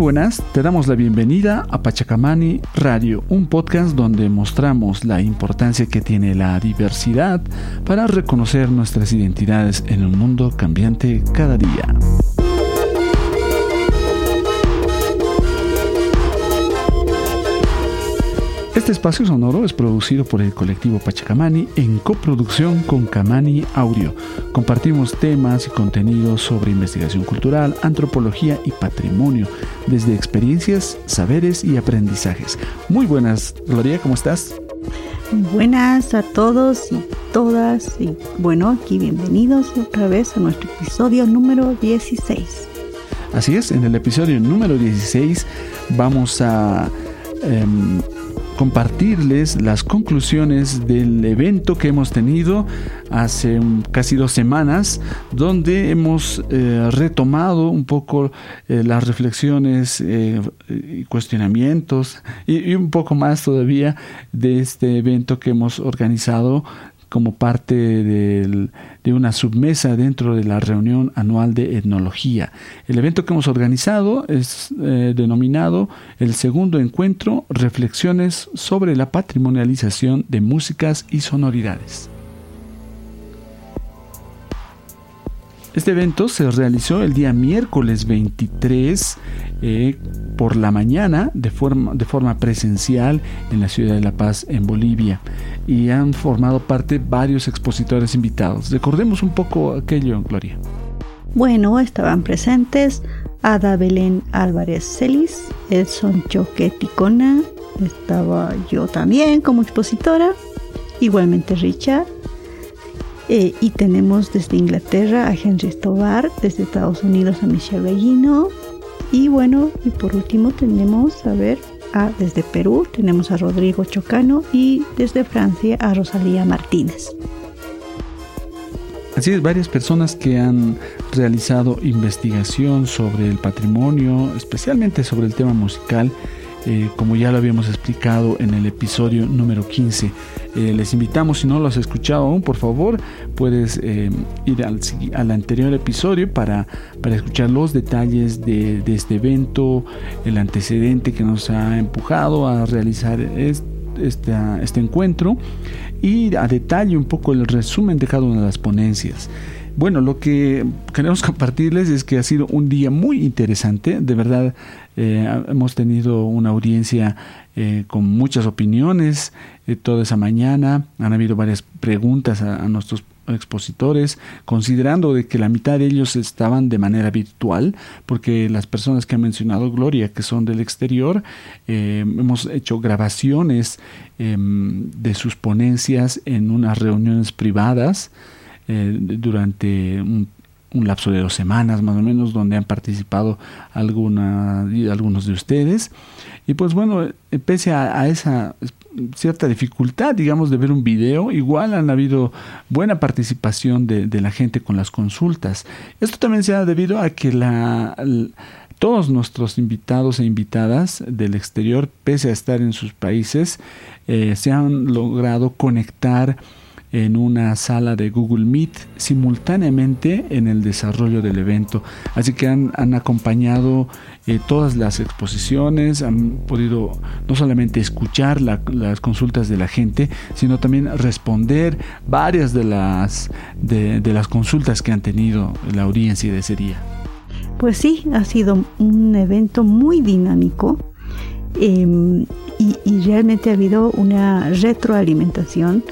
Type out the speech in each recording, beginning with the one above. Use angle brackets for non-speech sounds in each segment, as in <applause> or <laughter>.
buenas, te damos la bienvenida a Pachacamani Radio, un podcast donde mostramos la importancia que tiene la diversidad para reconocer nuestras identidades en un mundo cambiante cada día. Este espacio sonoro es producido por el colectivo Pachacamani en coproducción con Camani Audio. Compartimos temas y contenidos sobre investigación cultural, antropología y patrimonio, desde experiencias, saberes y aprendizajes. Muy buenas, Gloria, ¿cómo estás? Buenas a todos y todas y bueno, aquí bienvenidos otra vez a nuestro episodio número 16. Así es, en el episodio número 16 vamos a... Em, compartirles las conclusiones del evento que hemos tenido hace casi dos semanas, donde hemos eh, retomado un poco eh, las reflexiones eh, y cuestionamientos y, un poco más todavía de este evento que hemos organizado como parte de una submesa dentro de la reunión anual de etnología. El evento que hemos organizado es eh, denominado el segundo encuentro Reflexiones sobre la patrimonialización de músicas y sonoridades. Este evento se realizó el día miércoles 23 eh, por la mañana de forma, de forma presencial en la ciudad de La Paz, en Bolivia, y han formado parte varios expositores invitados. Recordemos un poco aquello, Gloria. Bueno, estaban presentes Ada Belén Álvarez Celis, Edson Choque Ticona, estaba yo también como expositora, igualmente Richard, eh, y tenemos desde Inglaterra a Henry Stobar, desde Estados Unidos a Michelle Bellino. Y bueno, y por último tenemos, a ver, a, desde Perú tenemos a Rodrigo Chocano y desde Francia a Rosalía Martínez. Así es, varias personas que han realizado investigación sobre el patrimonio, especialmente sobre el tema musical, eh, como ya lo habíamos explicado en el episodio número 15. Eh, les invitamos, si no lo has escuchado aún, por favor, puedes eh, ir al, anterior episodio para, para escuchar los detalles de, este evento, el antecedente que nos ha empujado a realizar este, este encuentro y a detalle un poco el resumen de cada una de las ponencias. Bueno, lo que queremos <laughs> compartirles es que ha sido un día muy interesante, de verdad eh, hemos tenido una audiencia eh, con muchas opiniones eh, toda esa mañana, han habido varias preguntas a, nuestros expositores, considerando de que la mitad de ellos estaban de manera virtual, porque las personas que ha mencionado Gloria, que son del exterior, hemos hecho grabaciones em, de sus ponencias en unas reuniones privadas durante un un lapso de dos semanas más o menos donde han participado alguna, algunos de ustedes. Y pues bueno eh, pese a, esa cierta dificultad digamos de ver un video igual han habido buena participación de, la gente con las consultas. Esto también se ha debido a que la, todos nuestros invitados e invitadas del exterior pese a estar en sus países eh, se han logrado conectar en una sala de Google Meet simultáneamente en el desarrollo del evento. Así que han, acompañado eh, todas las exposiciones, han podido no solamente escuchar las consultas de la gente, sino también responder varias de las, de, las consultas que han tenido la audiencia de ese día. Pues sí, ha sido un evento muy dinámico. Em, y, y, realmente ha habido una retroalimentación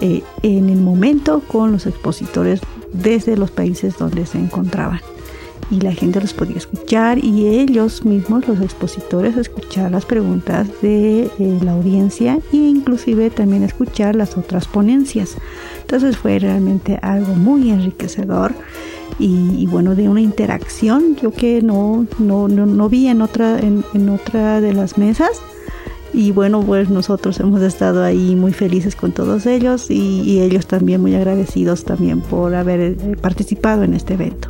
eh, en el momento con los expositores desde los países donde se encontraban. Y la gente los podía escuchar y ellos mismos, los expositores, escuchar las preguntas de eh, la audiencia e inclusive también escuchar las otras ponencias. Entonces fue realmente algo muy enriquecedor y, bueno, de una interacción yo que no, no, no, vi en otra, en, en otra de las mesas y bueno, pues nosotros hemos estado ahí muy felices con todos ellos y, ellos también muy agradecidos también por haber eh, participado en este evento.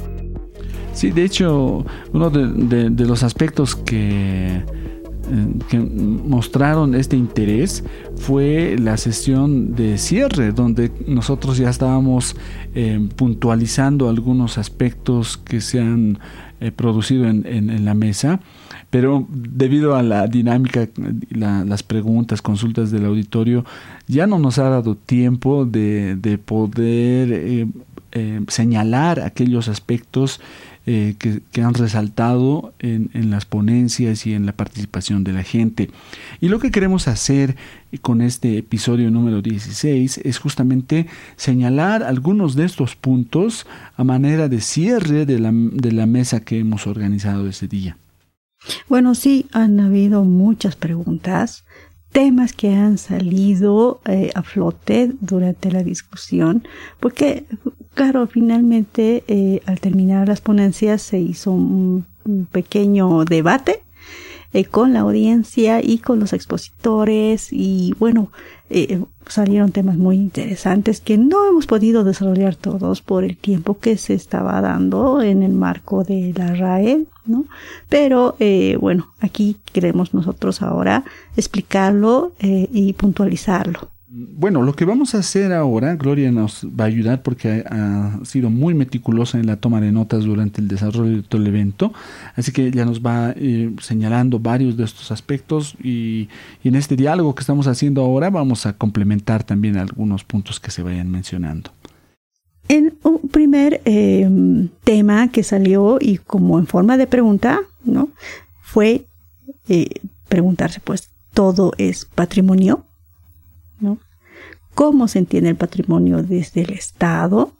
Sí, de hecho, uno de, los aspectos que que mostraron este interés fue la sesión de cierre, donde nosotros ya estábamos eh, puntualizando algunos aspectos que se han eh, producido en, la mesa, pero debido a la dinámica, las preguntas, consultas del auditorio, ya no nos ha dado tiempo de, poder señalar aquellos aspectos eh, que, han resaltado en, las ponencias y en la participación de la gente. Y lo que queremos hacer con este episodio número 16 es justamente señalar algunos de estos puntos a manera de cierre de la, de la mesa que hemos organizado ese día. Bueno, sí, han habido muchas preguntas temas que han salido eh, a flote durante la discusión, porque, claro, finalmente eh, al terminar las ponencias se hizo un pequeño debate eh, con la audiencia y con los expositores y bueno, eh, salieron temas muy interesantes que no hemos podido desarrollar todos por el tiempo que se estaba dando en el marco de la RAE, ¿no? Pero eh, bueno, aquí queremos nosotros ahora explicarlo y puntualizarlo. Bueno, lo que vamos a hacer ahora, Gloria nos va a ayudar porque ha, sido muy meticulosa en la toma de notas durante el desarrollo de todo el evento, así que ya nos va eh, señalando varios de estos aspectos y, en este diálogo que estamos haciendo ahora vamos a complementar también algunos puntos que se vayan mencionando. En un primer em, tema que salió y como en forma de pregunta, ¿no? Fue eh, preguntarse, pues, ¿todo es patrimonio? ¿No? ¿Cómo se entiende el patrimonio desde el Estado?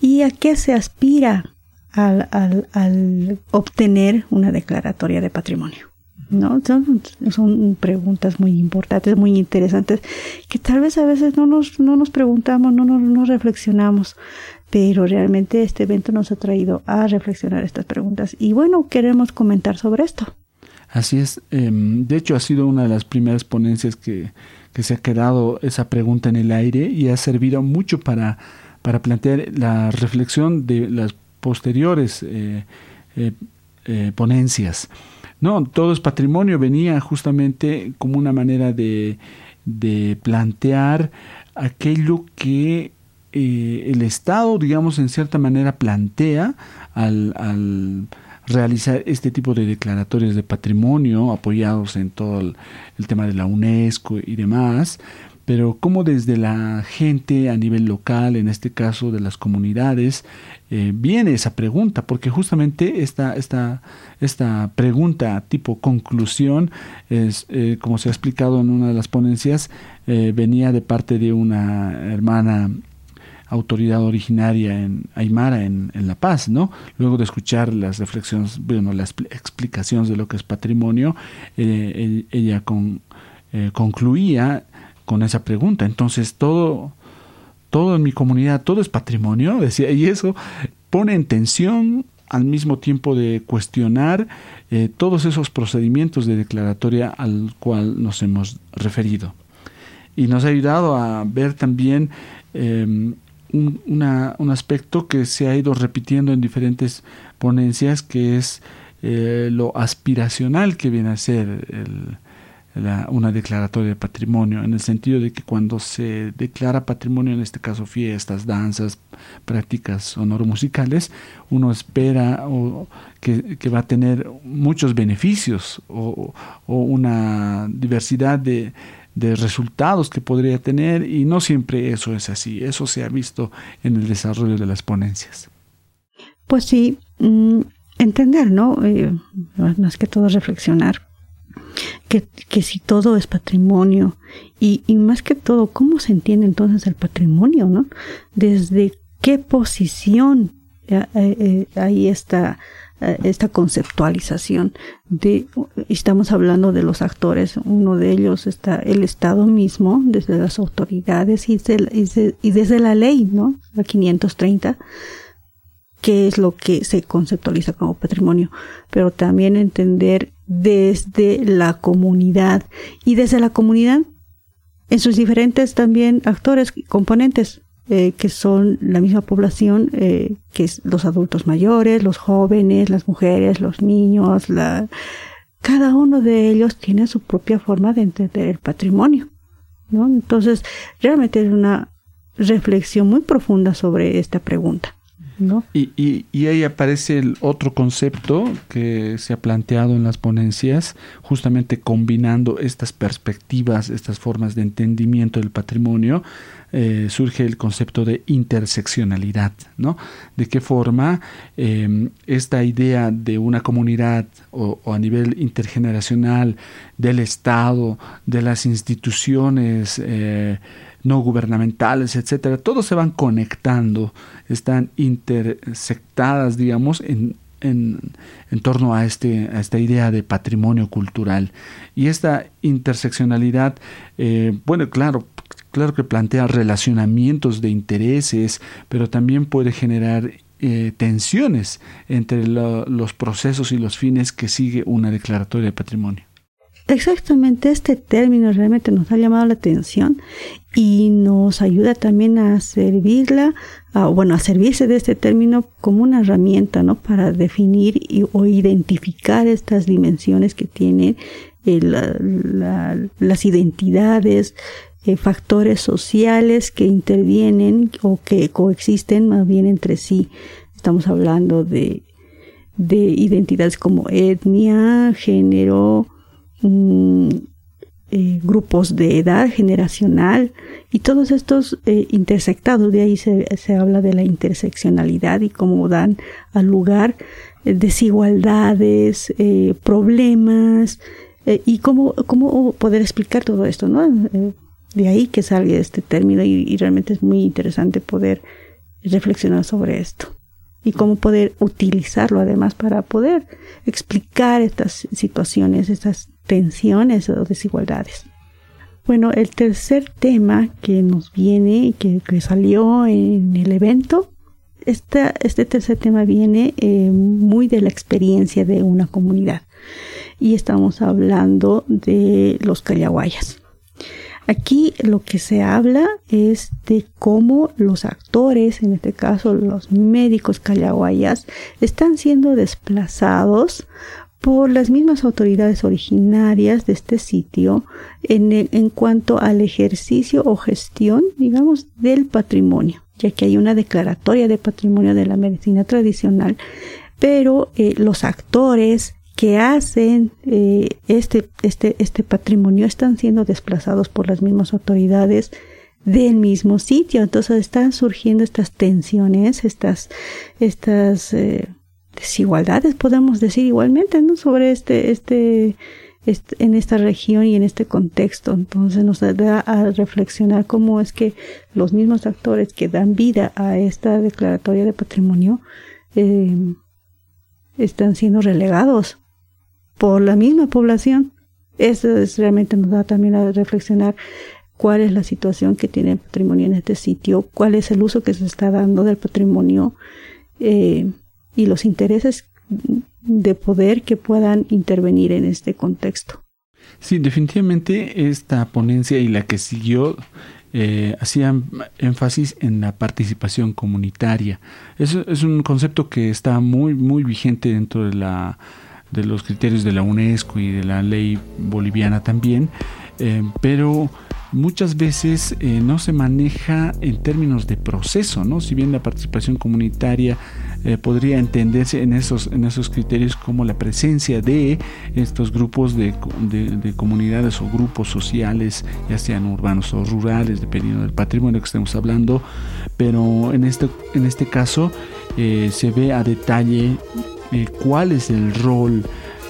¿Y a qué se aspira al, obtener una declaratoria de patrimonio? ¿no? Son, preguntas muy importantes, muy interesantes, que tal vez a veces no nos, no nos preguntamos, no nos, reflexionamos, pero realmente este evento nos ha traído a reflexionar estas preguntas. Y bueno, queremos comentar sobre esto. Así es. Em, de hecho, ha sido una de las primeras ponencias que, que se ha quedado esa pregunta en el aire y ha servido mucho para, para plantear la reflexión de las posteriores eh, eh, eh, ponencias. No, todo es patrimonio venía justamente como una manera de, de plantear aquello que el Estado, digamos, en cierta manera plantea al, al realizar este tipo de declaratorias de patrimonio apoyados en todo el, tema de la UNESCO y demás, pero como desde la gente a nivel local, en este caso de las comunidades, eh, viene esa pregunta, porque justamente esta, esta, esta pregunta tipo conclusión, es, eh, como se ha explicado en una de las ponencias, eh, venía de parte de una hermana autoridad originaria en Aymara, en, La Paz, ¿no? Luego de escuchar las reflexiones, bueno, las explicaciones de lo que es patrimonio, eh, ella con, eh, concluía con esa pregunta. Entonces, todo, todo en mi comunidad, todo es patrimonio, <laughs> decía, y eso pone en tensión al mismo tiempo de cuestionar eh, todos esos procedimientos de declaratoria al cual nos hemos referido. Y nos ha ayudado a ver también em, un, un, aspecto que se ha ido repitiendo en diferentes ponencias, que es eh, lo aspiracional que viene a ser una declaratoria de patrimonio, en el sentido de que cuando se declara patrimonio, en este caso fiestas, danzas, prácticas sonoro-musicales, uno espera o, que, va a tener muchos beneficios o una diversidad de, de resultados que podría tener y no siempre eso es así. Eso se ha visto en el desarrollo de las ponencias. Pues sí, mm, entender, ¿no? Eh, más que todo reflexionar. Que, que, si todo es patrimonio y, y, más que todo, ¿cómo se entiende entonces el patrimonio, ¿no? Desde qué posición eh, eh, ahí está eh, esta conceptualización de estamos hablando de los actores uno de ellos está el estado mismo desde las autoridades y, y, desde la ley no la 530 qué es lo que se conceptualiza como patrimonio. Pero también entender desde la comunidad y desde la comunidad en sus diferentes también actores componentes eh, que son la misma población, eh, que los adultos mayores, los jóvenes, las mujeres, los niños, la, cada uno de ellos tiene su propia forma de entender el patrimonio. ¿no? Entonces, realmente es una reflexión muy profunda sobre esta pregunta. Y, y, ahí aparece el otro concepto que se ha planteado en las ponencias, justamente combinando estas perspectivas, estas formas de entendimiento del patrimonio, eh, surge el concepto de interseccionalidad, ¿no? De qué forma em, esta idea de una comunidad o, a nivel intergeneracional, del Estado, de las instituciones, eh, no gubernamentales, etcétera, todos se van conectando, están intersectadas, digamos, en, en, en, torno a, este, a esta idea de patrimonio cultural. Y esta interseccionalidad, eh, bueno, claro, claro que plantea relacionamientos de intereses, pero también puede generar eh, tensiones entre los procesos y los fines que sigue una declaratoria de patrimonio. Exactamente, este término realmente nos ha llamado la atención y nos ayuda también a servirla, bueno, a servirse de este término como una herramienta, ¿no? Para definir o identificar estas dimensiones que tienen eh, las identidades, eh, factores sociales que intervienen o que coexisten más bien entre sí. Estamos hablando de, de identidades como etnia, género, Mm, eh, grupos de edad generacional y todos estos eh, intersectados, de ahí se, se, habla de la interseccionalidad y cómo dan al lugar desigualdades, problemas y cómo, cómo poder explicar todo esto, ¿no? De ahí que salga este término y realmente es muy interesante poder reflexionar sobre esto y cómo poder utilizarlo además para poder explicar estas situaciones, estas tensiones o desigualdades. Bueno, el tercer tema que nos viene, que, que salió en el evento, este, este tercer tema viene eh, muy de la experiencia de una comunidad y estamos hablando de los callahuayas. Aquí lo que se habla es de cómo los actores, en este caso los médicos callahuayas, están siendo desplazados por las mismas autoridades originarias de este sitio en, cuanto al ejercicio o gestión, digamos, del patrimonio, ya que hay una declaratoria de patrimonio de la medicina tradicional, pero eh, los actores, que hacen eh, este, este, este patrimonio están siendo desplazados por las mismas autoridades del mismo sitio. Entonces están surgiendo estas tensiones, estas, estas eh, desigualdades, podemos decir igualmente, ¿no? Sobre este, este, este, en esta región y en este contexto. Entonces nos da a reflexionar cómo es que los mismos actores que dan vida a esta declaratoria de patrimonio eh, están siendo relegados por la misma población. Eso es, realmente nos da también a reflexionar cuál es la situación que tiene el patrimonio en este sitio, cuál es el uso que se está dando del patrimonio eh, y los intereses de poder que puedan intervenir en este contexto. Sí, definitivamente esta ponencia y la que siguió eh, hacían énfasis en la participación comunitaria. Eso es un concepto que está muy, muy vigente dentro de la de los criterios de la UNESCO y de la ley boliviana también, eh, pero muchas veces eh, no se maneja en términos de proceso, ¿no? Si bien la participación comunitaria eh, podría entenderse en esos, en esos criterios como la presencia de estos grupos de, de, comunidades o grupos sociales, ya sean urbanos o rurales, dependiendo del patrimonio que estemos hablando, pero en este, en este caso se ve a detalle eh, cuál es el rol,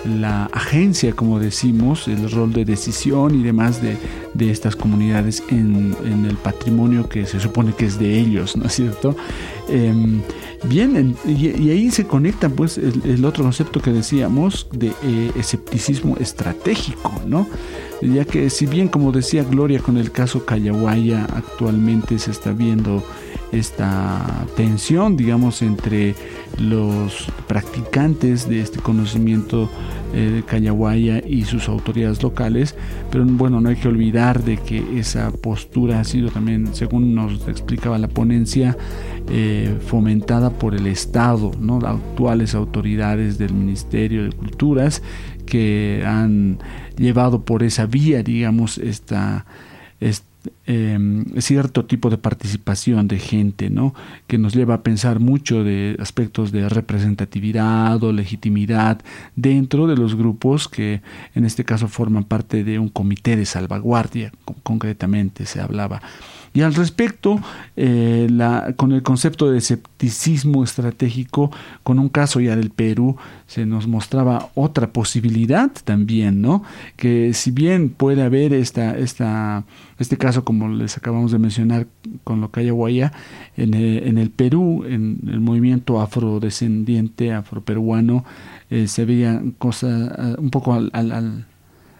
la agencia, como decimos, el rol de decisión y demás de, de estas comunidades en, en, el patrimonio que se supone que es de ellos, ¿no es cierto? Eh, bien, y, ahí se conecta pues el, otro concepto que decíamos de eh, escepticismo estratégico, ¿no? Ya que si bien como decía Gloria con el caso Callahuaya actualmente se está viendo esta tensión, digamos, entre los practicantes de este conocimiento eh, de Callahuaya y sus autoridades locales, pero bueno, no hay que olvidar de que esa postura ha sido también, según nos explicaba la ponencia, eh, fomentada por el Estado, ¿no? actuales autoridades del Ministerio de Culturas que han llevado por esa vía, digamos, esta, esta Em, cierto tipo de participación de gente, ¿no? Que nos lleva a pensar mucho de aspectos de representatividad o legitimidad dentro de los grupos que en este caso forman parte de un comité de salvaguardia, concretamente se hablaba. Y al respecto, eh, con el concepto de escepticismo estratégico, con un caso ya del Perú, se nos mostraba otra posibilidad también, ¿no? Que si bien puede haber esta, esta, este caso, como les acabamos de mencionar con lo que hay en el, en el Perú, en el movimiento afrodescendiente, afroperuano, eh, se veía cosas eh, un poco al, al,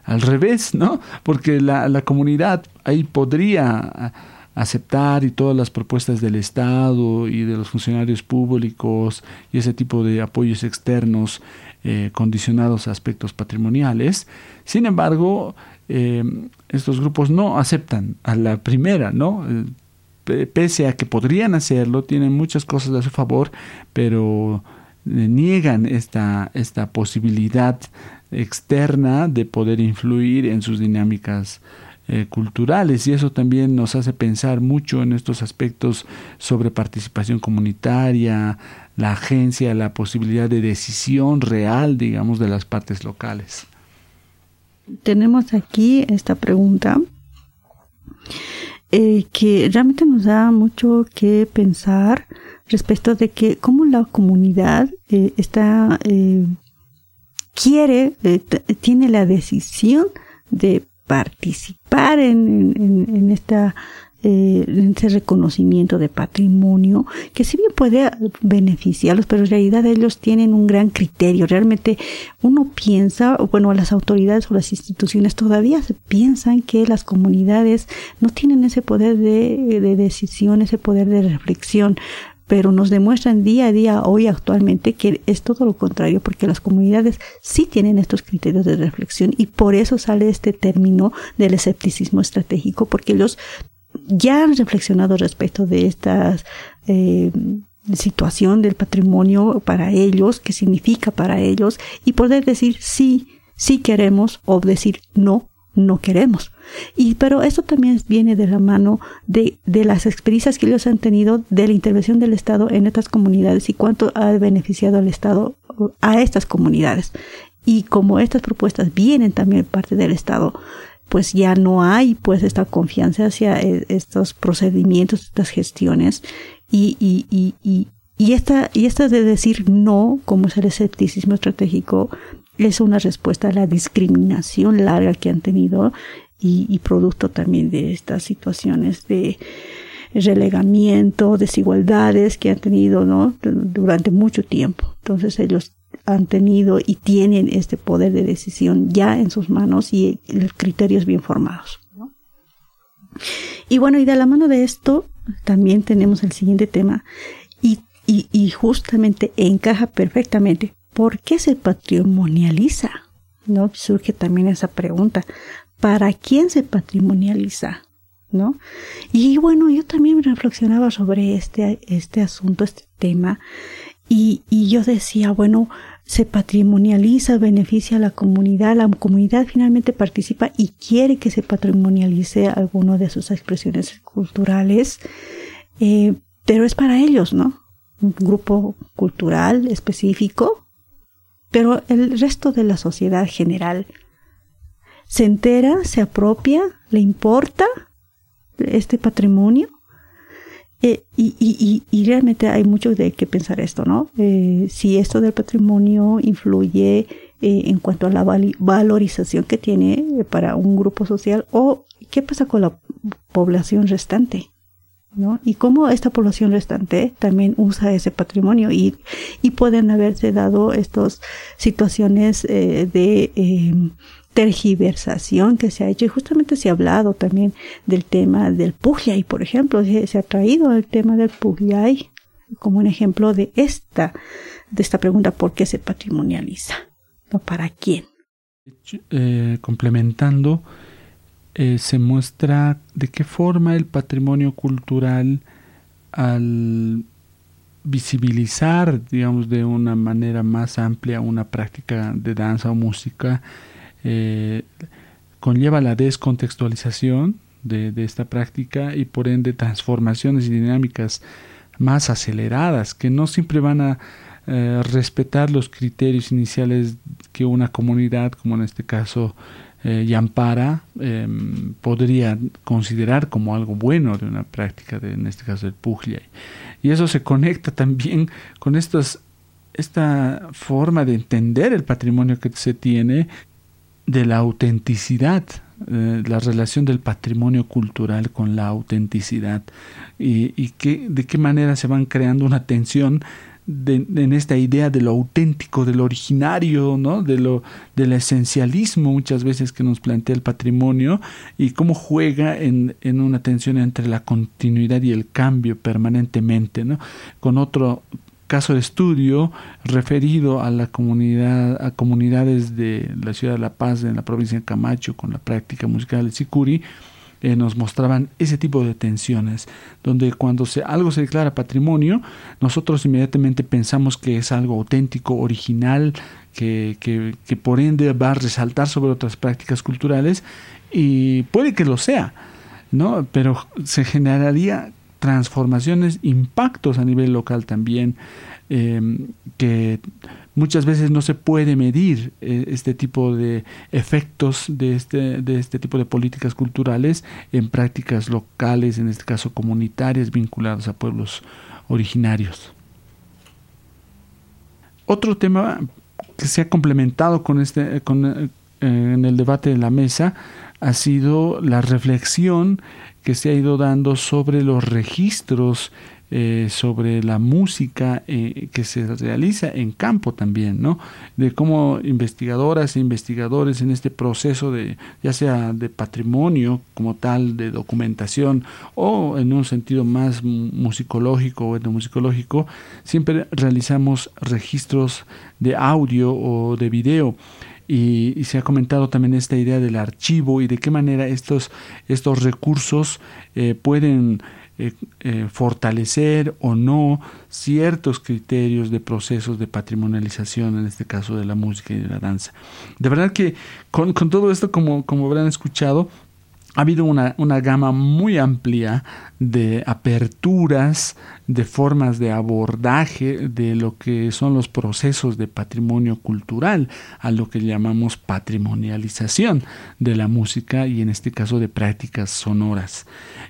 al, revés, ¿no? Porque la, la comunidad ahí podría aceptar y todas las propuestas del Estado y de los funcionarios públicos y ese tipo de apoyos externos eh, condicionados a aspectos patrimoniales. Sin embargo, eh, estos grupos no aceptan a la primera, ¿no? Eh, pese a que podrían hacerlo, tienen muchas cosas a su favor, pero niegan esta, esta posibilidad externa de poder influir en sus dinámicas eh, culturales y eso también nos hace pensar mucho en estos aspectos sobre participación comunitaria, la agencia, la posibilidad de decisión real, digamos, de las partes locales. Tenemos aquí esta pregunta eh, que realmente nos da mucho que pensar respecto de que cómo la comunidad eh, está quiere tiene la decisión de participar en, esta eh, ese reconocimiento de patrimonio que si bien puede beneficiarlos, pero en realidad ellos tienen un gran criterio. Realmente uno piensa, bueno, las autoridades o las instituciones todavía piensan que las comunidades no tienen ese poder de, de decisión, ese poder de reflexión pero nos demuestran día a día hoy actualmente que es todo lo contrario, porque las comunidades sí tienen estos criterios de reflexión y por eso sale este término del escepticismo estratégico, porque ellos ya han reflexionado respecto de esta eh, situación del patrimonio para ellos, qué significa para ellos, y poder decir sí, sí queremos o decir no, no queremos. Y pero eso también viene de la mano de, de, las experiencias que ellos han tenido de la intervención del Estado en estas comunidades y cuánto ha beneficiado al Estado a estas comunidades. Y como estas propuestas vienen también parte del Estado, pues ya no hay pues esta confianza hacia e, estos procedimientos, estas gestiones y, y, y, y, y esta, y esta de decir no, como es el escepticismo estratégico, es una respuesta a la discriminación larga que han tenido y, producto también de estas situaciones de relegamiento, desigualdades que han tenido ¿no? durante mucho tiempo. Entonces ellos han tenido y tienen este poder de decisión ya en sus manos y criterios bien formados. Y bueno, y de la mano de esto también tenemos el siguiente tema y, y, y justamente encaja perfectamente ¿por qué se patrimonializa? ¿No? Surge también esa pregunta. ¿Para quién se patrimonializa? ¿No? Y bueno, yo también reflexionaba sobre este, este asunto, este tema, y, y yo decía, bueno, se patrimonializa, beneficia a la comunidad, la comunidad finalmente participa y quiere que se patrimonialice alguno de sus expresiones culturales, eh, pero es para ellos, ¿no? Un grupo cultural específico pero el resto de la sociedad general se entera, se apropia, le importa este patrimonio. Eh, y, y, y, realmente hay mucho de qué pensar esto, ¿no? Eh, si esto del patrimonio influye eh, en cuanto a la valorización que tiene para un grupo social o qué pasa con la población restante. ¿no? Y cómo esta población restante también usa ese patrimonio y, y pueden haberse dado estas situaciones eh, de eh, tergiversación que se ha hecho y justamente se ha hablado también del tema del Pugliay, por ejemplo, se, ha traído el tema del Pugliay como un ejemplo de esta, de esta pregunta, ¿por qué se patrimonializa? ¿No? ¿Para quién? Eh, complementando, eh, se muestra de qué forma el patrimonio cultural al visibilizar, digamos, de una manera más amplia una práctica de danza o música, eh, conlleva la descontextualización de, esta práctica y por ende transformaciones y dinámicas más aceleradas que no siempre van a eh, respetar los criterios iniciales que una comunidad, como en este caso eh, Yampara, em, podría considerar como algo bueno de una práctica, de, en este caso del Puglia. Y eso se conecta también con estos, esta forma de entender el patrimonio que se tiene, de la autenticidad, eh, la relación del patrimonio cultural con la autenticidad y, y de qué manera se van creando una tensión en esta idea de lo auténtico, de lo originario, ¿no? de lo del esencialismo muchas veces que nos plantea el patrimonio y cómo juega en, en una tensión entre la continuidad y el cambio permanentemente, ¿no? con otro caso de estudio referido a la comunidad a comunidades de la ciudad de La Paz en la provincia de Camacho con la práctica musical de Sicuri eh, nos mostraban ese tipo de tensiones, donde cuando se, algo se declara patrimonio, nosotros inmediatamente pensamos que es algo auténtico, original, que, que, que por ende va a resaltar sobre otras prácticas culturales, y puede que lo sea, ¿no? Pero se generaría transformaciones, impactos a nivel local también, eh, que muchas veces no se puede medir eh, este tipo de efectos de este, de este tipo de políticas culturales en prácticas locales, en este caso comunitarias, vinculadas a pueblos originarios. Otro tema que se ha complementado con este, con, eh, en el debate de la mesa ha sido la reflexión que se ha ido dando sobre los registros eh, sobre la música eh, que se realiza en campo también, ¿no? De cómo investigadoras e investigadores en este proceso de, ya sea de patrimonio como tal, de documentación, o en un sentido más musicológico o etnomusicológico, siempre realizamos registros de audio o de video. Y, se ha comentado también esta idea del archivo y de qué manera estos, estos recursos eh, pueden eh, eh, fortalecer o no ciertos criterios de procesos de patrimonialización, en este caso de la música y de la danza. De verdad que con, con todo esto, como, como habrán escuchado, ha habido una, una, gama muy amplia de aperturas, de formas de abordaje de lo que son los procesos de patrimonio cultural, a lo que llamamos patrimonialización de la música y en este caso de prácticas sonoras.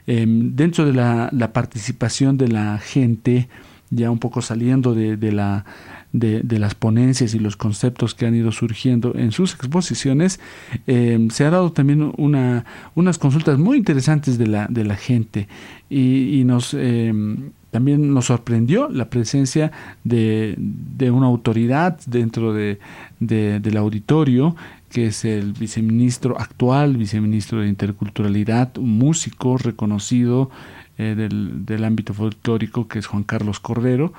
Em, dentro de la, participación de la gente, ya un poco saliendo de, de la de, de, las ponencias y los conceptos que han ido surgiendo en sus exposiciones, eh, se ha dado también una, unas consultas muy interesantes de la, de la gente y, nos... Eh, también nos sorprendió la presencia de, de una autoridad dentro de, de, del auditorio, que es el viceministro actual, viceministro de Interculturalidad, un músico reconocido eh, del, del, ámbito folclórico, que es Juan Carlos Cordero,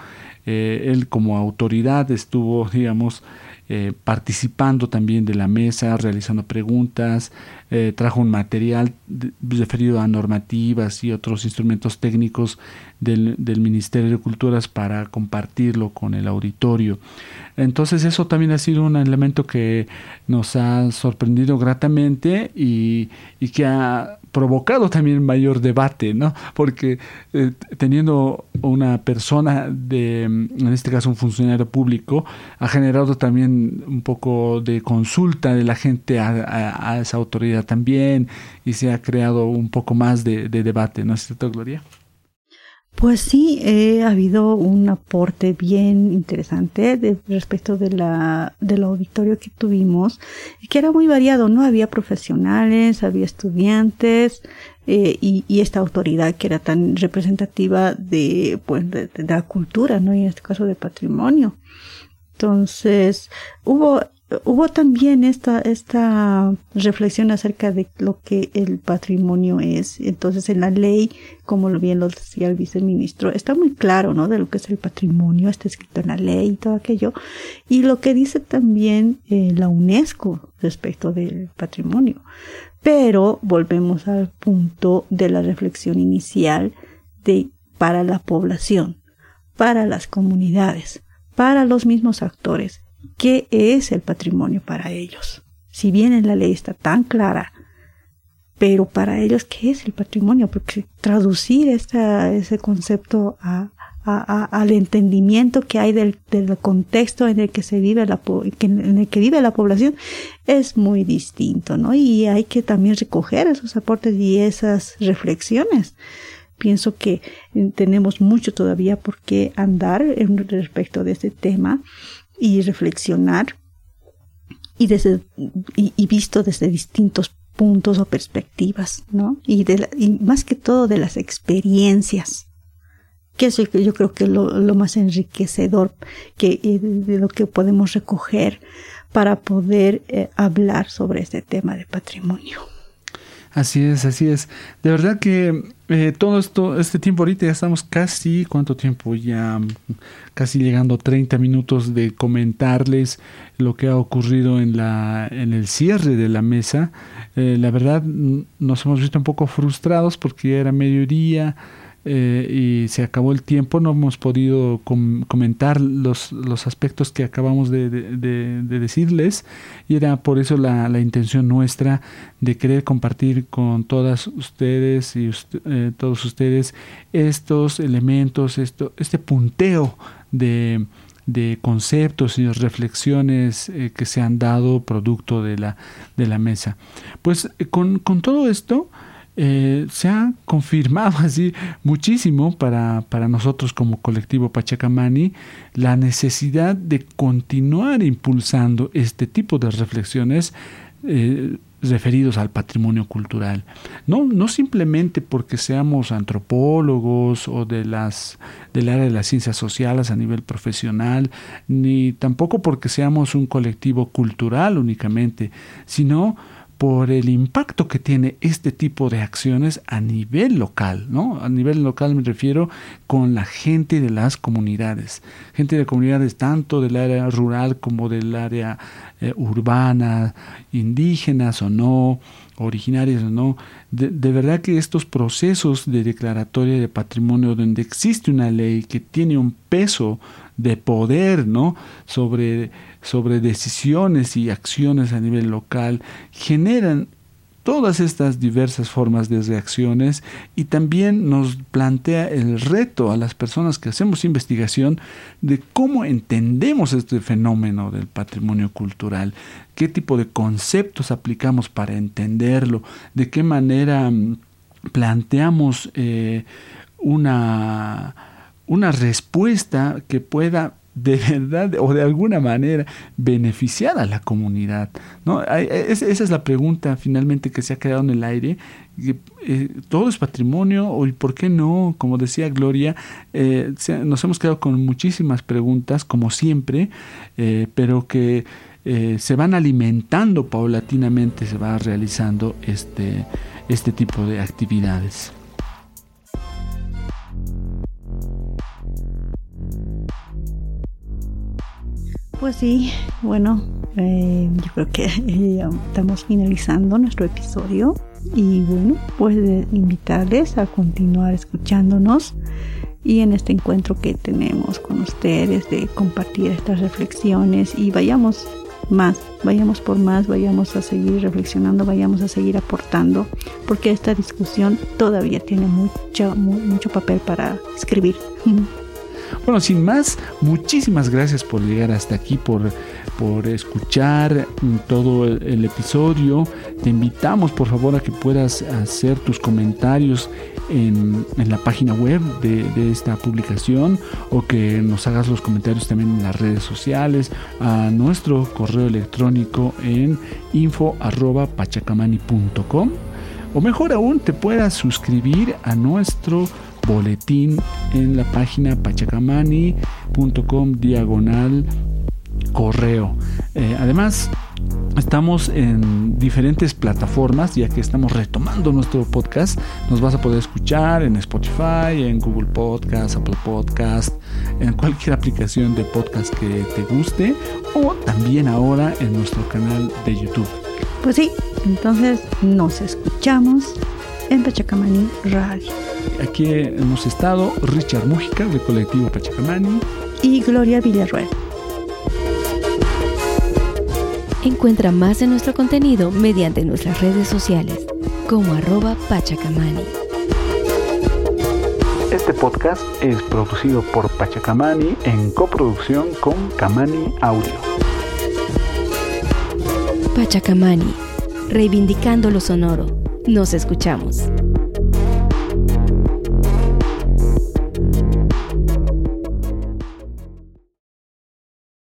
eh, él como autoridad estuvo, <laughs> digamos, eh, participando también de la mesa, realizando preguntas, eh, trajo un material referido a normativas y otros instrumentos técnicos del, Ministerio de Culturas para compartirlo con el auditorio. Entonces eso también ha sido un elemento que nos ha sorprendido gratamente y, y que ha provocado también mayor debate, ¿no? Porque eh, teniendo una persona de, en este caso un funcionario público, ha generado también un poco de consulta de la gente a, esa autoridad también y se ha creado un poco más de, de debate, ¿no es cierto, Gloria? Pues sí, ha habido un aporte bien interesante respecto de la, del auditorio que tuvimos, que era muy variado, ¿no? Había profesionales, había estudiantes, eh, y, esta autoridad que era tan representativa de, pues, de, la cultura, ¿no? Y en este caso de patrimonio. Entonces, hubo hubo también esta, esta reflexión acerca de lo que el patrimonio es. Entonces, en la ley, como bien lo decía el viceministro, está muy claro, ¿no? De lo que es el patrimonio, está escrito en la ley y todo aquello. Y lo que dice también eh, la UNESCO respecto del patrimonio. Pero volvemos al punto de la reflexión inicial de para la población, para las comunidades, para los mismos actores qué es el patrimonio para ellos. Si bien en la ley está tan clara, pero para ellos, ¿qué es el patrimonio? Porque traducir ese concepto al entendimiento que hay del, contexto en el que se vive la en el que vive la población es muy distinto, ¿no? Y hay que también recoger esos aportes y esas reflexiones. Pienso que tenemos mucho todavía por qué andar en respecto de este tema y reflexionar y, desde, y, visto desde distintos puntos o perspectivas, ¿no? Y, de y más que todo de las experiencias, que es yo creo que lo, lo más enriquecedor que, eh, de lo que podemos recoger para poder eh, hablar sobre este tema de patrimonio. Así es, así es. De verdad que eh, todo esto, este tiempo ahorita ya estamos casi, ¿cuánto tiempo? Ya casi llegando 30 minutos de comentarles lo que ha ocurrido en, la, en el cierre de la mesa. Eh, la verdad nos hemos visto un poco frustrados porque era mediodía eh, y se acabó el tiempo, no hemos podido comentar los, los aspectos que acabamos de, decirles y era por eso la, la, intención nuestra de querer compartir con todas ustedes y eh, todos ustedes estos elementos, esto, este punteo de, de conceptos y reflexiones eh, que se han dado producto de la, de la mesa. Pues con, con todo esto, eh, se ha confirmado <laughs> así muchísimo para, para, nosotros como colectivo Pachacamani la necesidad de continuar impulsando este tipo de reflexiones eh, referidos al patrimonio cultural. No, no simplemente porque seamos antropólogos o de las, del área de las ciencias sociales a nivel profesional, ni tampoco porque seamos un colectivo cultural únicamente, sino por el impacto que tiene este tipo de acciones a nivel local, ¿no? A nivel local me refiero con la gente de las comunidades, gente de comunidades tanto del área rural como del área eh, urbana, indígenas o no, originarias o no. De, de, verdad que estos procesos de declaratoria de patrimonio donde existe una ley que tiene un peso de poder, ¿no? Sobre sobre decisiones y acciones a nivel local generan todas estas diversas formas de reacciones y también nos plantea el reto a las personas que hacemos investigación de cómo entendemos este fenómeno del patrimonio cultural, qué tipo de conceptos aplicamos para entenderlo, de qué manera mm, planteamos eh, una, una respuesta que pueda de verdad o de alguna manera beneficiar a la comunidad? ¿no? Esa es la pregunta finalmente que se ha quedado en el aire. Eh, ¿Todo es patrimonio? ¿Y por qué no? Como decía Gloria, eh, nos hemos quedado con muchísimas preguntas, como siempre, eh, pero que se van alimentando paulatinamente, se va realizando este, este tipo de actividades. Pues sí, bueno, eh, yo creo que <laughs> estamos finalizando nuestro episodio y bueno, pues invitarles a continuar escuchándonos y en este encuentro que tenemos con ustedes de compartir estas reflexiones y vayamos más, vayamos por más, vayamos a seguir reflexionando, vayamos a seguir aportando, porque esta discusión todavía tiene mucho, mucho papel para escribir. <laughs> Bueno, sin más, muchísimas gracias por llegar hasta aquí, por, por escuchar todo el, episodio. Te invitamos, por favor, a que puedas hacer tus comentarios en, la página web de, esta publicación o que nos hagas los comentarios también en las redes sociales, a nuestro correo electrónico en info.pachacamani.com o mejor aún te puedas suscribir a nuestro boletín en la página pachacamani.com diagonal correo. Eh, además, Estamos en diferentes plataformas, ya que estamos retomando nuestro podcast. Nos vas a poder escuchar en Spotify, en Google Podcast, Apple Podcast, en cualquier aplicación de podcast que te guste, o también ahora en nuestro canal de YouTube. Pues sí, entonces nos escuchamos en Pachacamani Radio. Aquí hemos estado Richard Mújica del colectivo Pachacamani y Gloria Villarruel. Encuentra más de nuestro contenido mediante nuestras redes sociales como arroba pachacamani. Este podcast es producido por Pachacamani en coproducción con Camani Audio. Pachacamani, reivindicando lo sonoro. Nos escuchamos.